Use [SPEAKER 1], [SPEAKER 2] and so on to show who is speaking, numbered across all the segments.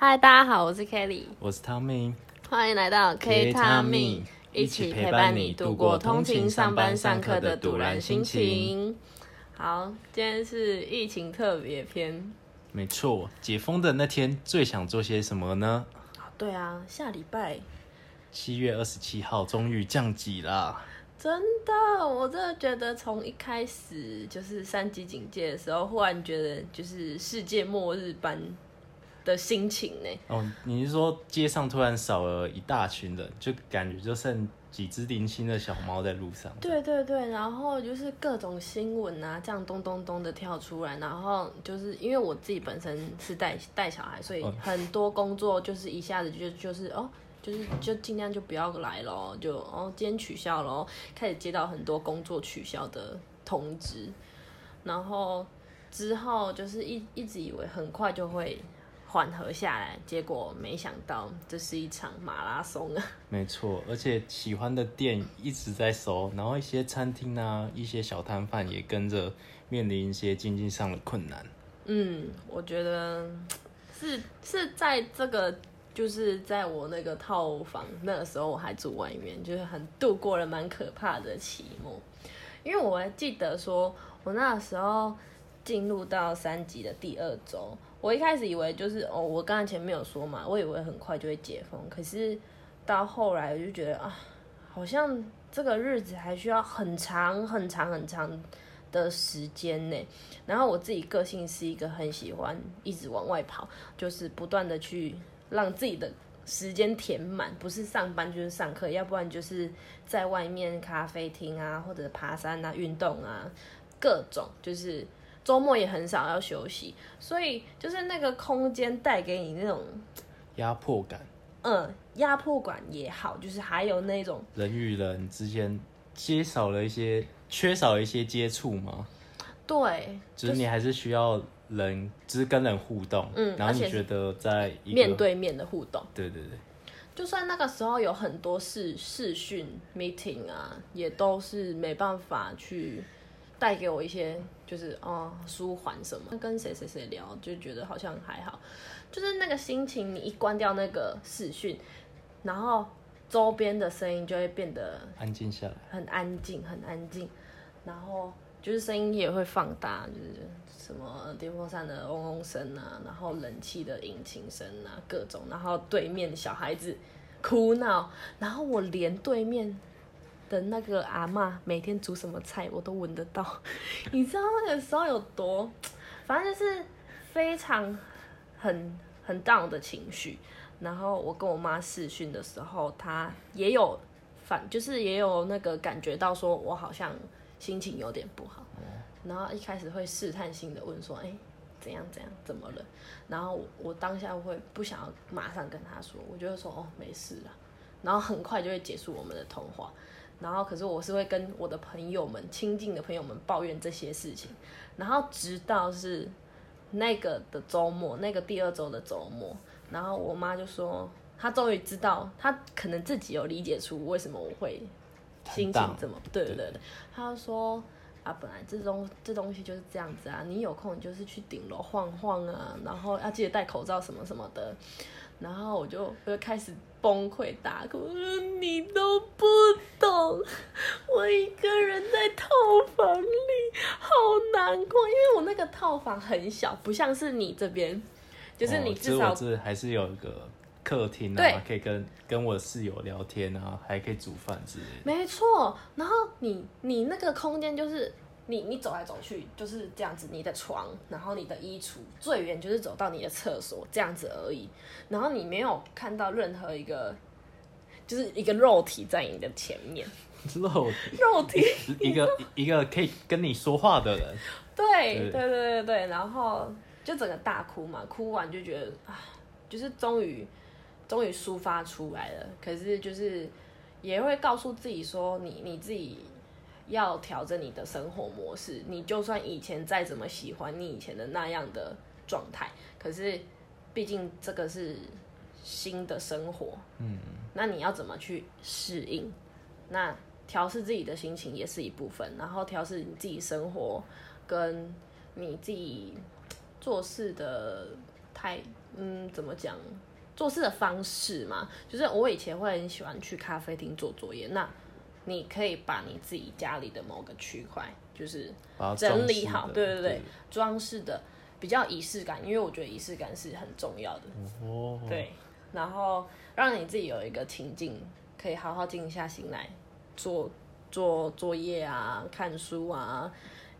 [SPEAKER 1] 嗨，大家好，我是 Kelly，
[SPEAKER 2] 我是 Tommy，
[SPEAKER 1] 欢迎来到 K Tommy，一起陪伴你度过通勤、上班、上课的堵然心情。好，今天是疫情特别篇。
[SPEAKER 2] 没错，解封的那天最想做些什么呢？
[SPEAKER 1] 对啊，下礼拜
[SPEAKER 2] 七月二十七号终于降级啦。
[SPEAKER 1] 真的，我真的觉得从一开始就是三级警戒的时候，忽然觉得就是世界末日般的心情呢。
[SPEAKER 2] 哦，你是说街上突然少了一大群人，就感觉就剩几只零星的小猫在路上？
[SPEAKER 1] 对对对，然后就是各种新闻啊，这样咚咚咚的跳出来，然后就是因为我自己本身是带带小孩，所以很多工作就是一下子就就是哦。就是就尽量就不要来咯，就哦今天取消咯，开始接到很多工作取消的通知，然后之后就是一一直以为很快就会缓和下来，结果没想到这是一场马拉松啊！
[SPEAKER 2] 没错，而且喜欢的店一直在收，然后一些餐厅啊，一些小摊贩也跟着面临一些经济上的困难。
[SPEAKER 1] 嗯，我觉得是是在这个。就是在我那个套房那个时候，我还住外面，就是很度过了蛮可怕的期末。因为我还记得说，我那时候进入到三级的第二周，我一开始以为就是哦，我刚才前面有说嘛，我以为很快就会解封，可是到后来我就觉得啊，好像这个日子还需要很长很长很长的时间呢。然后我自己个性是一个很喜欢一直往外跑，就是不断的去。让自己的时间填满，不是上班就是上课，要不然就是在外面咖啡厅啊，或者爬山啊、运动啊，各种就是周末也很少要休息，所以就是那个空间带给你那种
[SPEAKER 2] 压迫感。
[SPEAKER 1] 嗯，压迫感也好，就是还有那种
[SPEAKER 2] 人与人之间缺少了一些，缺少了一些接触吗？
[SPEAKER 1] 对，
[SPEAKER 2] 就是你还是需要。人只、就是跟人互动，嗯，然后你觉得在
[SPEAKER 1] 面对面的互动，
[SPEAKER 2] 对对对，
[SPEAKER 1] 就算那个时候有很多视视讯 meeting 啊，也都是没办法去带给我一些就是哦舒缓什么。跟谁谁谁聊就觉得好像还好，就是那个心情，你一关掉那个视讯，然后周边的声音就会变得
[SPEAKER 2] 安静下来，
[SPEAKER 1] 很安静，很安静，然后。就是声音也会放大，就是什么电风扇的嗡嗡声啊，然后冷气的引擎声啊，各种，然后对面的小孩子哭闹，然后我连对面的那个阿妈每天煮什么菜我都闻得到，你知道那个时候有多，反正就是非常很很 down 的情绪。然后我跟我妈视讯的时候，她也有反，就是也有那个感觉到说我好像。心情有点不好，然后一开始会试探性的问说：“哎，怎样怎样，怎么了？”然后我当下会不想要马上跟她说，我就会说：“哦，没事了。”然后很快就会结束我们的通话。然后可是我是会跟我的朋友们、亲近的朋友们抱怨这些事情。然后直到是那个的周末，那个第二周的周末，然后我妈就说：“她终于知道，她可能自己有理解出为什么我会。”心情怎么？对对对，他说啊，本来这东这东西就是这样子啊，你有空你就是去顶楼晃晃啊，然后要记得戴口罩什么什么的，然后我就我就开始崩溃大哭，你都不懂，我一个人在套房里好难过，因为我那个套房很小，不像是你这边，就是你至少、哦、
[SPEAKER 2] 这还是有一个。客厅啊，可以跟跟我室友聊天啊，还可以煮饭之类的。
[SPEAKER 1] 没错，然后你你那个空间就是你你走来走去就是这样子，你的床，然后你的衣橱，最远就是走到你的厕所这样子而已。然后你没有看到任何一个，就是一个肉体在你的前面。
[SPEAKER 2] 肉体
[SPEAKER 1] 肉体
[SPEAKER 2] 一个一个可以跟你说话的人。
[SPEAKER 1] 对对对对对，然后就整个大哭嘛，哭完就觉得啊，就是终于。终于抒发出来了，可是就是也会告诉自己说你，你你自己要调整你的生活模式。你就算以前再怎么喜欢你以前的那样的状态，可是毕竟这个是新的生活，嗯，那你要怎么去适应？那调试自己的心情也是一部分，然后调试你自己生活跟你自己做事的太嗯，怎么讲？做事的方式嘛，就是我以前会很喜欢去咖啡厅做作业。那你可以把你自己家里的某个区块，就是整理好，对对对，装饰的比较仪式感，因为我觉得仪式感是很重要的。哦，对，然后让你自己有一个情境，可以好好静下心来做做作业啊，看书啊。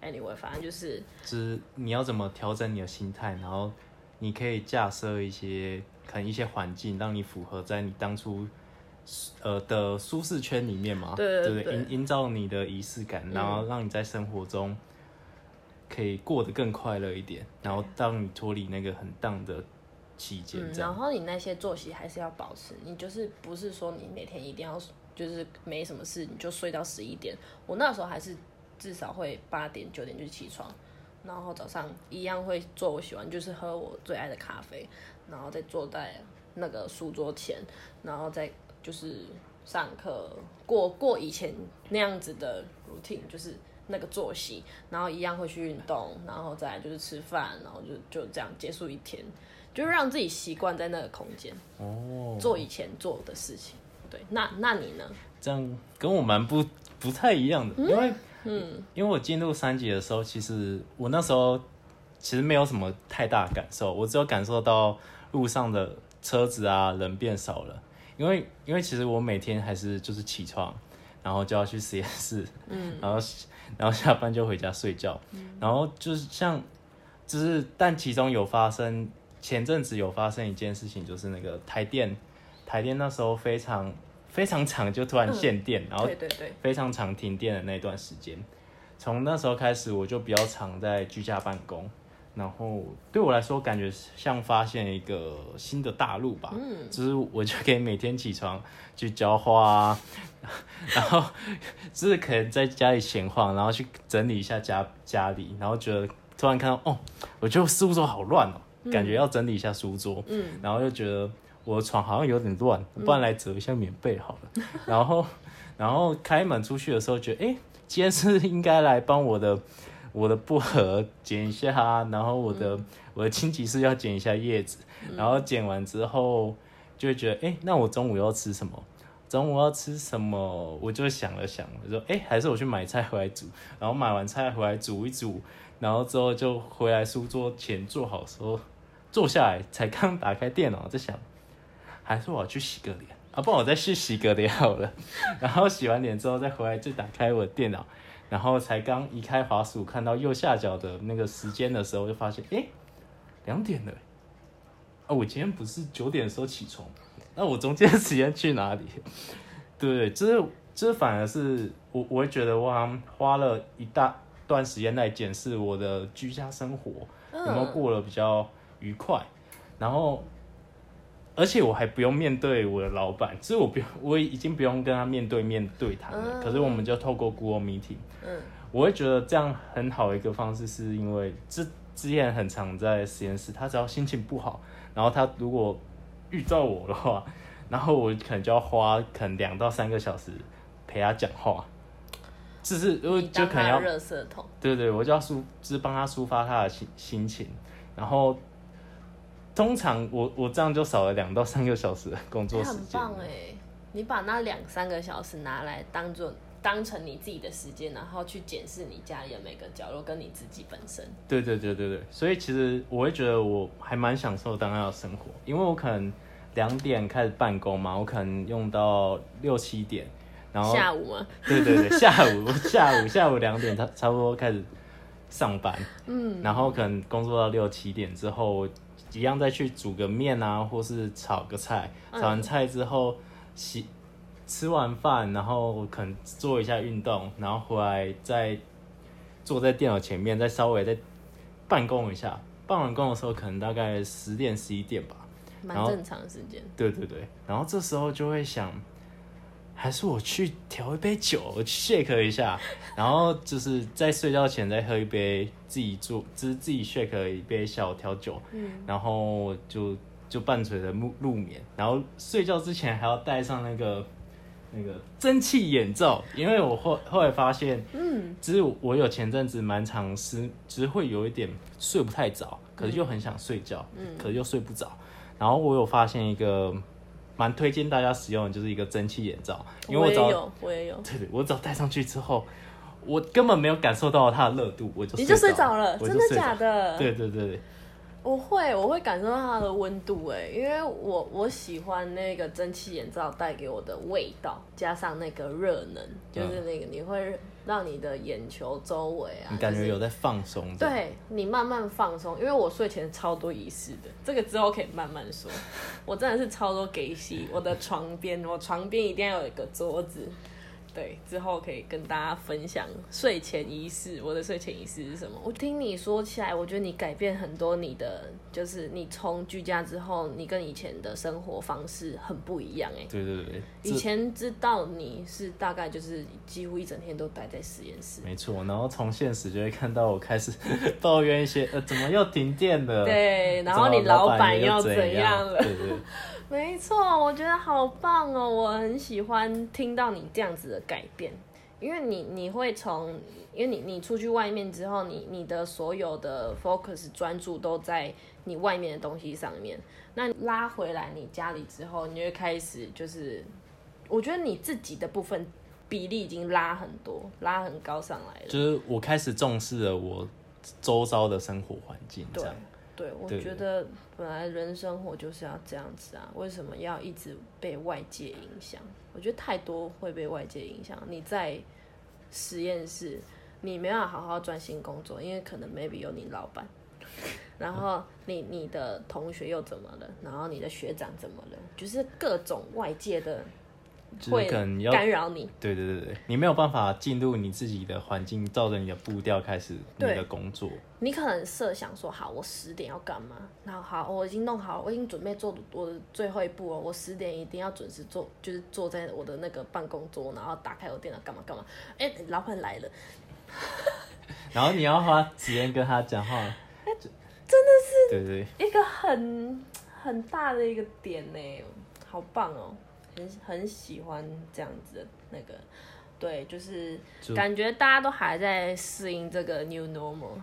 [SPEAKER 1] Anyway，反正就是，
[SPEAKER 2] 就是你要怎么调整你的心态，然后你可以架设一些。可能一些环境让你符合在你当初，呃的舒适圈里面嘛，
[SPEAKER 1] 对对
[SPEAKER 2] 对，营营造你的仪式感，然后让你在生活中可以过得更快乐一点，然后当你脱离那个很荡的期间，
[SPEAKER 1] 嗯，然后你那些作息还是要保持，你就是不是说你每天一定要就是没什么事你就睡到十一点，我那时候还是至少会八点九点就起床，然后早上一样会做我喜欢就是喝我最爱的咖啡。然后再坐在那个书桌前，然后再就是上课，过过以前那样子的 routine，就是那个作息，然后一样会去运动，然后再来就是吃饭，然后就就这样结束一天，就是让自己习惯在那个空间哦，做以前做的事情。对，那那你呢？
[SPEAKER 2] 这样跟我蛮不不太一样的，嗯、因为嗯，因为我进入三级的时候，其实我那时候其实没有什么太大感受，我只有感受到。路上的车子啊，人变少了，因为因为其实我每天还是就是起床，然后就要去实验室，嗯，然后然后下班就回家睡觉，嗯，然后就是像，就是但其中有发生，前阵子有发生一件事情，就是那个台电，台电那时候非常非常长，就突然限电，嗯，然后对对对，非常长停电的那段时间，从那时候开始我就比较常在居家办公。然后对我来说，感觉像发现一个新的大陆吧。嗯，就是我就可以每天起床去浇花啊，然后就是可能在家里闲晃，然后去整理一下家家里，然后觉得突然看到哦，我觉得书桌好乱哦，感觉要整理一下书桌。嗯，然后又觉得我的床好像有点乱，不然来折一下棉被好了。嗯、然后，然后开门出去的时候，觉得哎，今天是应该来帮我的。我的薄荷剪一下，然后我的、嗯、我的青棘是要剪一下叶子，嗯、然后剪完之后就会觉得，哎、欸，那我中午要吃什么？中午要吃什么？我就想了想，我说，哎、欸，还是我去买菜回来煮。然后买完菜回来煮一煮，然后之后就回来书桌前坐好时候，坐下来才刚打开电脑，在想，还是我要去洗个脸啊？不然我再去洗个脸好了。然后洗完脸之后再回来，就打开我的电脑。然后才刚移开滑鼠，看到右下角的那个时间的时候，就发现，哎，两点了。啊，我今天不是九点的时候起床，那我中间的时间去哪里？对，这这反而是我，我会觉得我花了一大段时间来检视我的居家生活有没有过得比较愉快，然后。而且我还不用面对我的老板，其实我不用，我已经不用跟他面对面对谈了。嗯、可是我们就透过 Google Meeting，嗯，我会觉得这样很好的一个方式，是因为之之前很常在实验室，他只要心情不好，然后他如果遇到我的话，然后我可能就要花可能两到三个小时陪他讲话，就是就就可能要
[SPEAKER 1] 热色桶，
[SPEAKER 2] 对对，我就要抒，就是帮他抒发他的心心情，然后。通常我我这样就少了两到三个小时的工作时间。
[SPEAKER 1] 很棒哎！你把那两三个小时拿来当做当成你自己的时间，然后去检视你家里的每个角落跟你自己本身。
[SPEAKER 2] 对对对对对，所以其实我会觉得我还蛮享受当下的生活，因为我可能两点开始办公嘛，我可能用到六七点，然后
[SPEAKER 1] 下午吗？
[SPEAKER 2] 对对对，下午 下午下午两点差差不多开始上班，嗯，然后可能工作到六七点之后。一样再去煮个面啊，或是炒个菜。炒完菜之后洗，吃完饭，然后可能做一下运动，然后回来再坐在电脑前面，再稍微再办公一下。办完工的时候，可能大概十点十一点吧，
[SPEAKER 1] 蛮正常的时间。
[SPEAKER 2] 对对对，然后这时候就会想。还是我去调一杯酒，我去 shake 一下，然后就是在睡觉前再喝一杯自己做，就是自己 shake 一杯小调酒，嗯，然后就就伴随着入入眠，然后睡觉之前还要戴上那个那个蒸汽眼罩，因为我后后来发现，嗯，其实我有前阵子蛮常失，只是会有一点睡不太着，可是又很想睡觉，嗯，可是又睡不着。然后我有发现一个蛮推荐大家使用的，就是一个蒸汽眼罩，因为我只要
[SPEAKER 1] 我也有，我也有，
[SPEAKER 2] 对对，我只要戴上去之后，我根本没有感受到它的热度，我就
[SPEAKER 1] 你就睡着了，
[SPEAKER 2] 了，
[SPEAKER 1] 真的假的？
[SPEAKER 2] 对对对。
[SPEAKER 1] 我会，我会感受到它的温度哎，因为我我喜欢那个蒸汽眼罩带给我的味道，加上那个热能，就是那个你会让你的眼球周围啊，
[SPEAKER 2] 你感觉有在放松，就是，
[SPEAKER 1] 对你慢慢放松。因为我睡前超多仪式的，这个之后可以慢慢说。我真的是超多给戏，我的床边，我床边一定要有一个桌子。对，之后可以跟大家分享睡前仪式。我的睡前仪式是什么？我听你说起来，我觉得你改变很多。你的就是你从居家之后，你跟以前的生活方式很不一样哎。
[SPEAKER 2] 对对对，
[SPEAKER 1] 以前知道你是大概就是几乎一整天都待在实验室。
[SPEAKER 2] 没错，然后从现实就会看到我开始 抱怨一些呃，怎么又停电了？
[SPEAKER 1] 对，然后你老板又怎样了？
[SPEAKER 2] 对对。
[SPEAKER 1] 没错，我觉得好棒哦！我很喜欢听到你这样子的改变，因为你你会从，因为你你出去外面之后，你你的所有的 focus 专注都在你外面的东西上面。那拉回来你家里之后，你就会开始就是，我觉得你自己的部分比例已经拉很多，拉很高上来了。
[SPEAKER 2] 就是我开始重视了我周遭的生活环境，这样。
[SPEAKER 1] 对，我觉得本来人生活就是要这样子啊，为什么要一直被外界影响？我觉得太多会被外界影响。你在实验室，你没办法好好专心工作，因为可能 maybe 有你老板，然后你你的同学又怎么了？然后你的学长怎么了？就是各种外界的。会干扰你，
[SPEAKER 2] 对对对对，你没有办法进入你自己的环境，照着你的步调开始你的工作。
[SPEAKER 1] 你可能设想说，好，我十点要干嘛？然后好，我已经弄好，我已经准备做我的最后一步了。我十点一定要准时坐，就是坐在我的那个办公桌，然后打开我电脑干嘛干嘛。哎，老板来了，
[SPEAKER 2] 然后你要花时间跟他讲话，
[SPEAKER 1] 哎，真的是
[SPEAKER 2] 对对，
[SPEAKER 1] 一个很很大的一个点呢，好棒哦。很很喜欢这样子的那个，对，就是感觉大家都还在适应这个 new normal，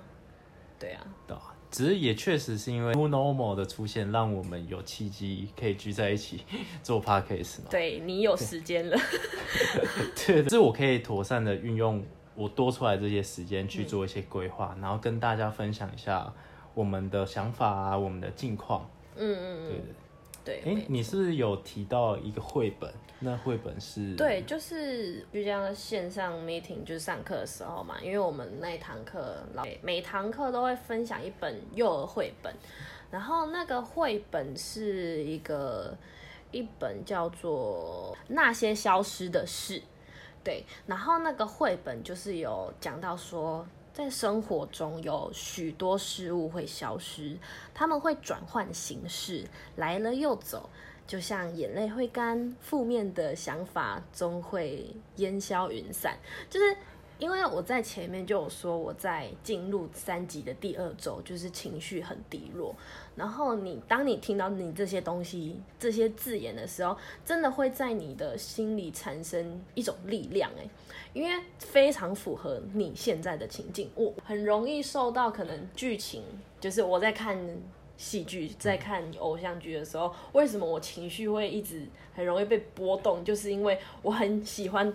[SPEAKER 1] 对啊，
[SPEAKER 2] 对啊，只是也确实是因为 new normal 的出现，让我们有契机可以聚在一起 做 podcast 嘛。
[SPEAKER 1] 对，你有时间了，
[SPEAKER 2] 对，就是我可以妥善的运用我多出来这些时间去做一些规划，嗯，然后跟大家分享一下我们的想法啊，我们的近况。
[SPEAKER 1] 嗯嗯嗯。
[SPEAKER 2] 对
[SPEAKER 1] 对，
[SPEAKER 2] 哎、欸，你是不是有提到一个绘本？那绘本是？
[SPEAKER 1] 对，就是就像线上 meeting，就是上课的时候嘛，因为我们那一堂课老每堂课都会分享一本幼儿绘本，然后那个绘本是一个一本叫做《那些消失的事》，对，然后那个绘本就是有讲到说。在生活中有许多事物会消失，他们会转换形式，来了又走，就像眼泪会干，负面的想法终会烟消云散，就是。因为我在前面就有说，我在进入三级的第二周，就是情绪很低落。然后你当你听到你这些东西、这些字眼的时候，真的会在你的心里产生一种力量，诶，因为非常符合你现在的情境。我很容易受到可能剧情，就是我在看戏剧、在看偶像剧的时候，为什么我情绪会一直很容易被波动？就是因为我很喜欢。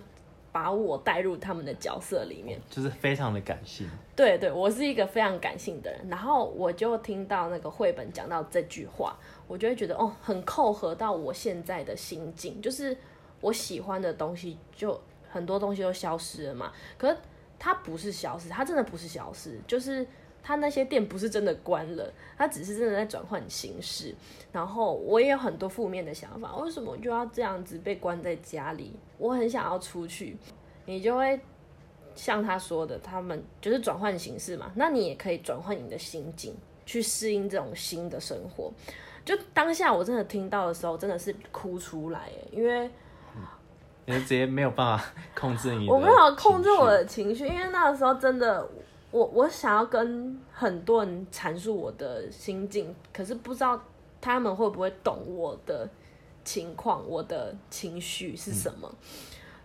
[SPEAKER 1] 把我带入他们的角色里面，
[SPEAKER 2] 就是非常的感性。
[SPEAKER 1] 对对，我是一个非常感性的人。然后我就听到那个绘本讲到这句话，我就会觉得哦，很扣合到我现在的心境。就是我喜欢的东西，就很多东西都消失了嘛。可是它不是消失，它真的不是消失，就是。他那些店不是真的关了，他只是真的在转换形式。然后我也有很多负面的想法，为什么我就要这样子被关在家里？我很想要出去。你就会像他说的，他们就是转换形式嘛。那你也可以转换你的心境，去适应这种新的生活。就当下我真的听到的时候，真的是哭出来，因为
[SPEAKER 2] 你直接没有办法控制你，
[SPEAKER 1] 我没有控制我的情绪，因为那个时候真的。我我想要跟很多人阐述我的心境，可是不知道他们会不会懂我的情况，我的情绪是什么，嗯，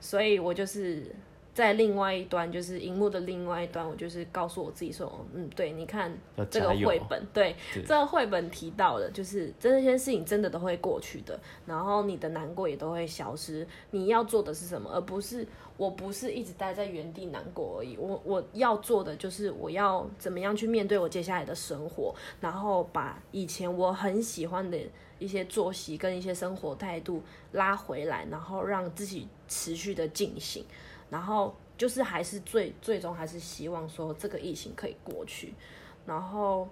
[SPEAKER 1] 所以我就是在另外一端，就是荧幕的另外一端，我就是告诉我自己说，嗯，对，你看这个绘本，对，对这个绘本提到的，就是这些事情真的都会过去的，然后你的难过也都会消失。你要做的是什么？而不是我不是一直待在原地难过而已。我我要做的就是我要怎么样去面对我接下来的生活，然后把以前我很喜欢的一些作息跟一些生活态度拉回来，然后让自己持续的进行。然后就是还是最最终还是希望说这个疫情可以过去，然后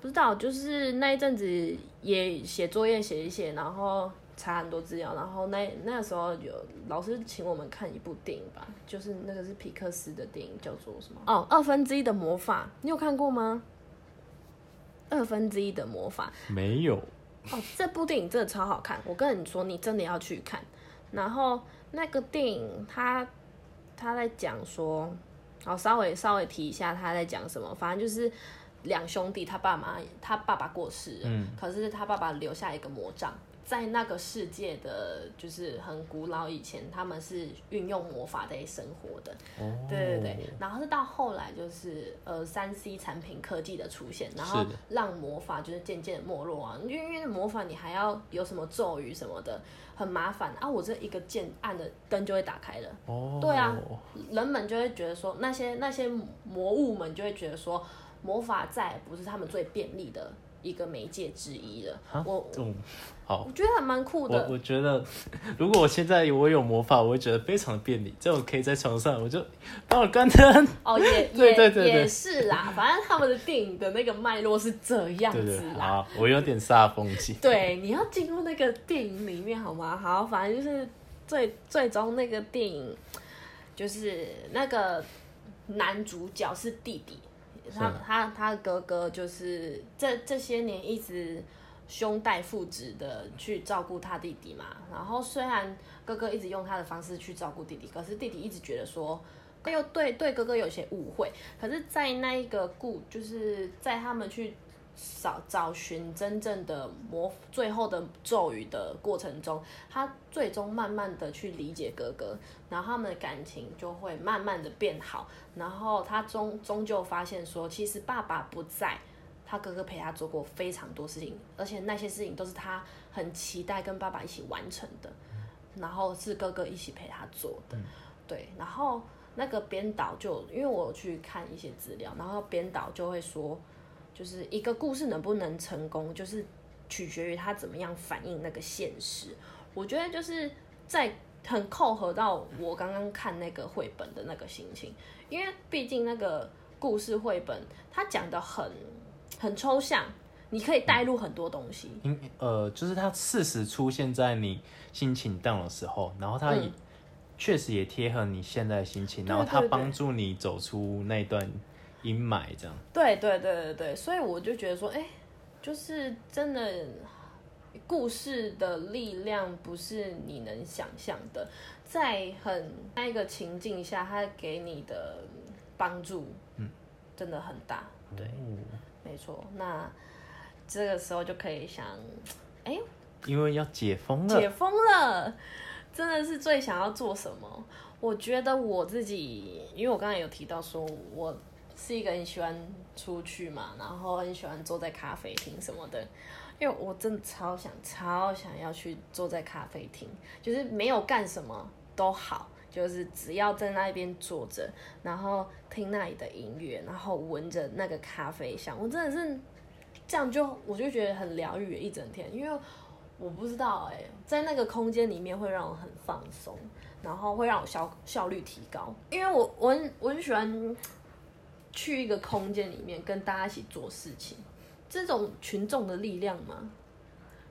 [SPEAKER 1] 不知道就是那一阵子也写作业写一写，然后查很多资料，然后那那时候有老师请我们看一部电影吧，就是那个是皮克斯的电影，叫做什么？哦，二分之一的魔法，你有看过吗？二分之一的魔法
[SPEAKER 2] 没有。
[SPEAKER 1] 哦，这部电影真的超好看，我跟你说，你真的要去看。然后那个电影它。他在讲说，好，稍微稍微提一下他在讲什么。反正就是两兄弟，他爸妈，他爸爸过世，嗯，可是他爸爸留下一个魔杖，在那个世界的就是很古老以前，他们是运用魔法在生活的。哦，对对对。然后是到后来就是呃三 C 产品科技的出现，然后让魔法就是渐渐的没落啊。因为因为魔法你还要有什么咒语什么的。很麻烦啊！我这一个键按的灯就会打开了。哦，oh. 对啊，人们就会觉得说，那些那些魔物们就会觉得说，魔法再也不是他们最便利的一个媒介之一了。
[SPEAKER 2] 蛤
[SPEAKER 1] 我，
[SPEAKER 2] 嗯，好，
[SPEAKER 1] 我觉得还蛮酷的。
[SPEAKER 2] 我我觉得，如果我现在我有魔法，我会觉得非常的便利。这样我可以在床上，我就帮我关灯。
[SPEAKER 1] 哦，也 对对对，也是啦。反正他们的电影的那个脉络是这样子啦。
[SPEAKER 2] 我有点煞风景。
[SPEAKER 1] 对，你要进入那个电影里面好吗？好，反正就是最最终那个电影，就是那个男主角是弟弟。他他他哥哥就是这这些年一直兄带父子的去照顾他弟弟嘛，然后虽然哥哥一直用他的方式去照顾弟弟，可是弟弟一直觉得说又对对哥哥有些误会，可是，在那一个故就是在他们去。找找寻真正的魔，最后的咒语的过程中，他最终慢慢的去理解哥哥，然后他们的感情就会慢慢的变好，然后他终终究发现说，其实爸爸不在，他哥哥陪他做过非常多事情，而且那些事情都是他很期待跟爸爸一起完成的，然后是哥哥一起陪他做的，对，然后那个编导就因为我去看一些资料，然后编导就会说。就是一个故事能不能成功，就是取决于他怎么样反映那个现实。我觉得就是在很扣合到我刚刚看那个绘本的那个心情，因为毕竟那个故事绘本它讲的很很抽象，你可以带入很多东西。
[SPEAKER 2] 嗯，呃，就是它事实出现在你心情 down 的时候，然后它也确实也贴合你现在的心情，然后它帮助你走出那段。阴霾这样，
[SPEAKER 1] 对对对对对，所以我就觉得说，哎、欸，就是真的，故事的力量不是你能想象的，在很那一个情境下，它给你的帮助，嗯，真的很大，嗯、对，嗯、没错。那这个时候就可以想，哎、欸，
[SPEAKER 2] 因为要解封了，
[SPEAKER 1] 解封了，真的是最想要做什么？我觉得我自己，因为我刚才有提到说我。是一个很喜欢出去嘛，然后很喜欢坐在咖啡厅什么的，因为我真的超想超想要去坐在咖啡厅，就是没有干什么都好，就是只要在那边坐着，然后听那里的音乐，然后闻着那个咖啡香，我真的是这样就我就觉得很疗愈一整天，因为我不知道哎、在那个空间里面会让我很放松，然后会让我效效率提高，因为我我很我很喜欢。去一个空间里面跟大家一起做事情，这种群众的力量嘛，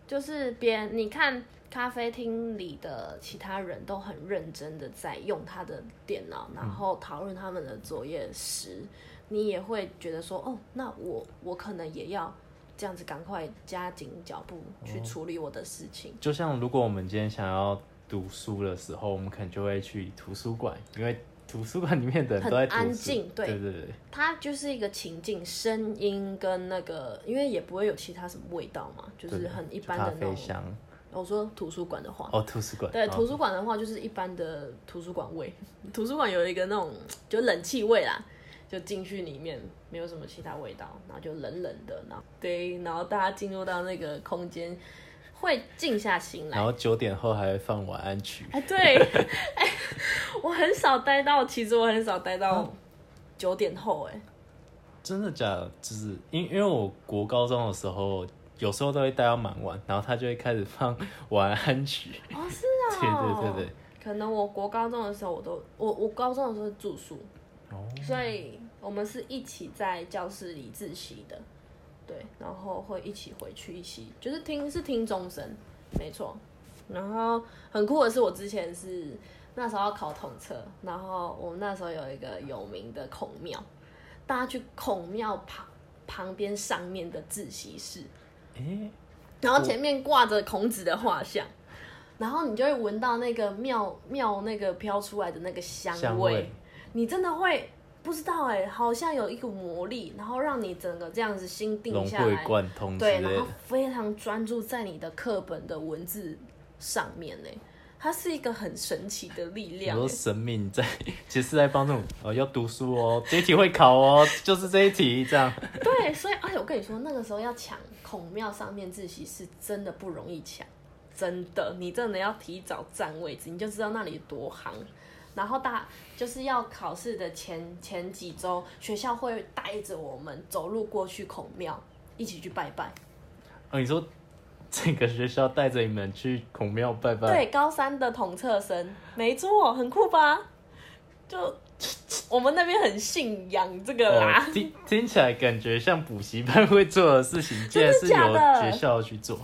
[SPEAKER 1] 就是别人你看咖啡厅里的其他人都很认真的在用他的电脑，然后讨论他们的作业时，你也会觉得说，哦，那我我可能也要这样子，赶快加紧脚步去处理我的事情。
[SPEAKER 2] 就像如果我们今天想要读书的时候，我们可能就会去图书馆，因为。图书馆里面的人都在
[SPEAKER 1] 很安静，对。
[SPEAKER 2] 对对对，
[SPEAKER 1] 它就是一个情境，声音跟那个，因为也不会有其他什么味道嘛，就是很一般的那
[SPEAKER 2] 种。香，
[SPEAKER 1] 我说图书馆的话，
[SPEAKER 2] 哦，图书馆，
[SPEAKER 1] 对，图书馆的话就是一般的图书馆味。图书馆有一个那种就冷气味啦，就进去里面没有什么其他味道，然后就冷冷的，然后对，然后大家进入到那个空间会静下心来，
[SPEAKER 2] 然后九点后还会放晚安曲。
[SPEAKER 1] 哎，对，哎，我很少待到，其实我很少待到九点后，哎。
[SPEAKER 2] 真的假的？就是因因为我国高中的时候，有时候都会待到蛮晚，然后他就会开始放晚安曲。
[SPEAKER 1] 哦，是啊。
[SPEAKER 2] 对对对对。
[SPEAKER 1] 可能我国高中的时候，我都我我高中的时候是住宿，哦，所以我们是一起在教室里自习的，对，然后会一起回去一起，就是听是听钟声，没错。然后很酷的是，我之前是那时候要考统测，然后我们那时候有一个有名的孔庙。大家去孔庙旁旁边上面的自习室，欸、然后前面挂着孔子的画像，然后你就会闻到那个庙庙那个飘出来的那个香味，香味你真的会不知道哎、欸，好像有一股魔力，然后让你整个这样子心定下来，对，然后非常专注在你的课本的文字上面呢、欸。它是一个很神奇的力量。
[SPEAKER 2] 很多神明在，其实是在帮助哦，要读书哦，这一题会考哦，就是这一题这样。
[SPEAKER 1] 对，所以而且我跟你说，那个时候要抢孔庙上面自习是真的不容易抢，真的，你真的要提早占位置，你就知道那里多夯。然后大就是要考试的前前几周，学校会带着我们走路过去孔庙，一起去拜拜。
[SPEAKER 2] 哦，你说。这个学校带着你们去孔庙拜拜。
[SPEAKER 1] 对，高三的统测生，没错，很酷吧？就 我们那边很信仰这个啦。
[SPEAKER 2] 哦、听听起来感觉像补习班会做的事情，竟然是由学校去做。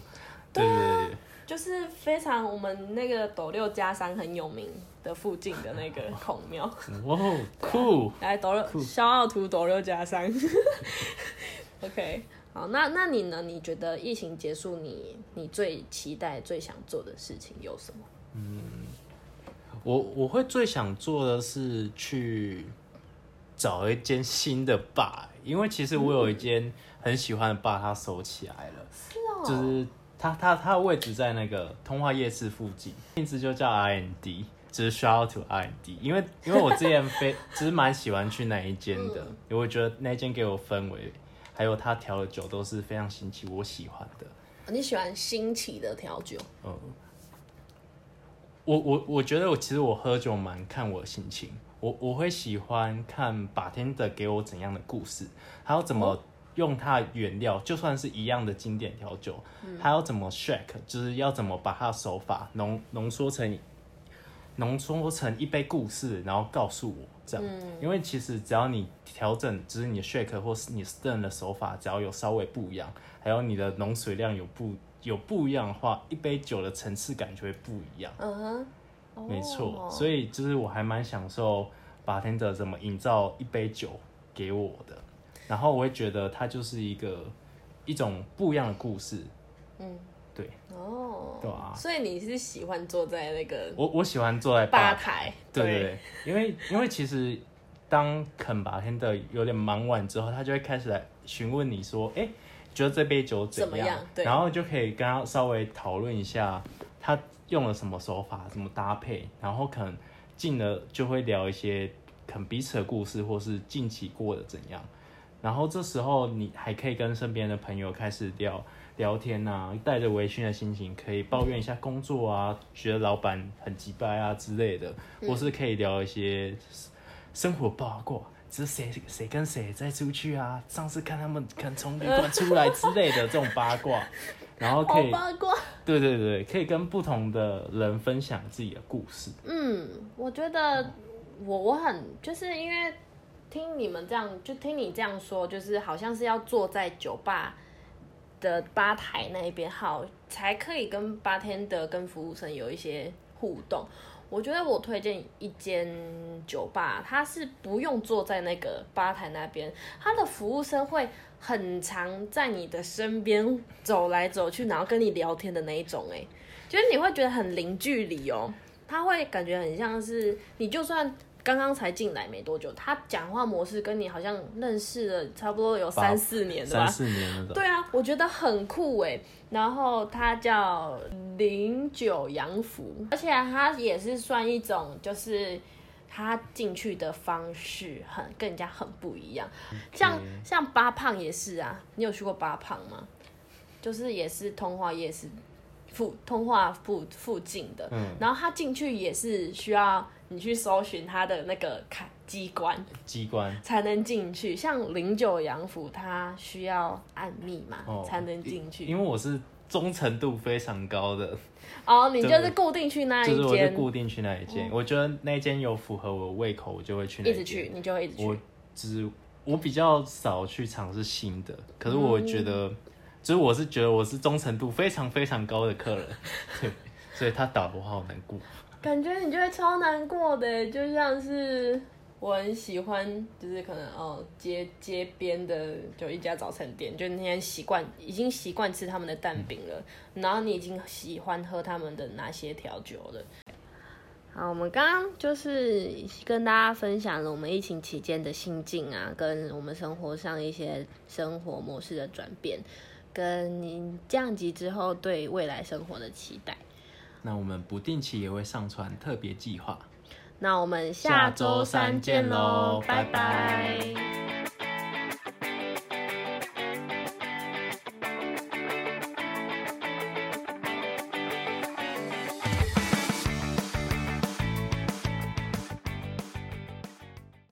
[SPEAKER 2] 对对对，
[SPEAKER 1] 就是非常我们那个斗六家商很有名的附近的那个 孔庙。
[SPEAKER 2] 哇，酷！
[SPEAKER 1] 来斗六，肖奥图斗六加三。OK。好，那那你呢？你觉得疫情结束你，你你最期待、最想做的事情有什么？
[SPEAKER 2] 嗯，我我会最想做的是去找一间新的 bar，因为其实我有一间很喜欢的 bar，它收起来了。是哦。就是它它它的位置在那个通化夜市附近，名字就叫 R&D，就是 shout out to R&D，因为因为我之前非其实蛮喜欢去那一间的，嗯、因为我觉得那间给我氛围。还有他调的酒都是非常新奇，我喜欢的。
[SPEAKER 1] 你喜欢新奇的调酒？
[SPEAKER 2] 嗯，我我我觉得我其实我喝酒蛮看我的心情，我我会喜欢看 bartender 给我怎样的故事，还有怎么用它的原料，就算是一样的经典调酒，还要怎么 shake，就是要怎么把它的手法浓浓缩成浓缩成一杯故事，然后告诉我。这样，因为其实只要你调整，就是你的 shake 或是你 stir 的手法，只要有稍微不一样，还有你的浓水量有不有不一样的话，一杯酒的层次感就会不一样。嗯哼，没错，所以就是我还蛮享受 bartender 怎么营造一杯酒给我的，然后我会觉得它就是一个一种不一样的故事。嗯。对。哦，对啊，
[SPEAKER 1] 所以你是喜欢坐在那个
[SPEAKER 2] 我我喜欢坐在吧台，对对对，因为因为其实当肯巴天的有点忙完之后，他就会开始来询问你说，哎，觉得这杯酒怎么样？怎么样？对，然后就可以跟他稍微讨论一下他用了什么手法，怎么搭配，然后可能进了就会聊一些可能彼此的故事，或是近期过得怎样，然后这时候你还可以跟身边的朋友开始聊。聊天啊，带着微醺的心情，可以抱怨一下工作啊，觉得老板很鸡掰啊之类的，嗯、或是可以聊一些生活八卦，只是谁谁跟谁在出去啊，上次看他们可能从旅馆出来之类的这种八卦，然后可以
[SPEAKER 1] 八卦，
[SPEAKER 2] 对对对，可以跟不同的人分享自己的故事。
[SPEAKER 1] 嗯，我觉得我我很就是因为听你们这样，就听你这样说，就是好像是要坐在酒吧。的吧台那一边好，才可以跟八天的跟服务生有一些互动。我觉得我推荐一间酒吧，它是不用坐在那个吧台那边，它的服务生会很常在你的身边走来走去，然后跟你聊天的那一种。哎，就是你会觉得很零距离哦，他会感觉很像是你就算刚刚才进来没多久，他讲话模式跟你好像认识了差不多有三四年了吧？
[SPEAKER 2] 三四年。
[SPEAKER 1] 对啊，我觉得很酷哎。然后他叫零九洋服，而且他也是算一种，就是他进去的方式很跟人家很不一样。像像八胖也是啊，你有去过八胖吗？就是也是通化夜市附通化附附近的，嗯，然后他进去也是需要你去搜寻他的那个卡机关，
[SPEAKER 2] 机关
[SPEAKER 1] 才能进去。像零九洋服，它需要按密码、哦、才能进去。
[SPEAKER 2] 因为我是忠诚度非常高的
[SPEAKER 1] 哦，你就是固定去那一间，
[SPEAKER 2] 就是我是固定去那一间、哦。我觉得那间有符合我胃口，我就会去那一
[SPEAKER 1] 直去，你就会一直去。
[SPEAKER 2] 我只我比较少去尝试新的，可是我觉得。嗯所以我是觉得我是忠诚度非常非常高的客人，对，所以他打的话好难过。
[SPEAKER 1] 感觉你就会超难过的，就像是我很喜欢，就是可能哦街街边的就一家早餐店，就那天习惯已经习惯吃他们的蛋饼了，嗯，然后你已经喜欢喝他们的哪些调酒了。好，我们刚刚就是跟大家分享了我们疫情期间的心境啊，跟我们生活上一些生活模式的转变。跟您降级之后对未来生活的期待。
[SPEAKER 2] 那我们不定期也会上传特别计划。
[SPEAKER 1] 那我们下周三见喽，拜拜。拜拜。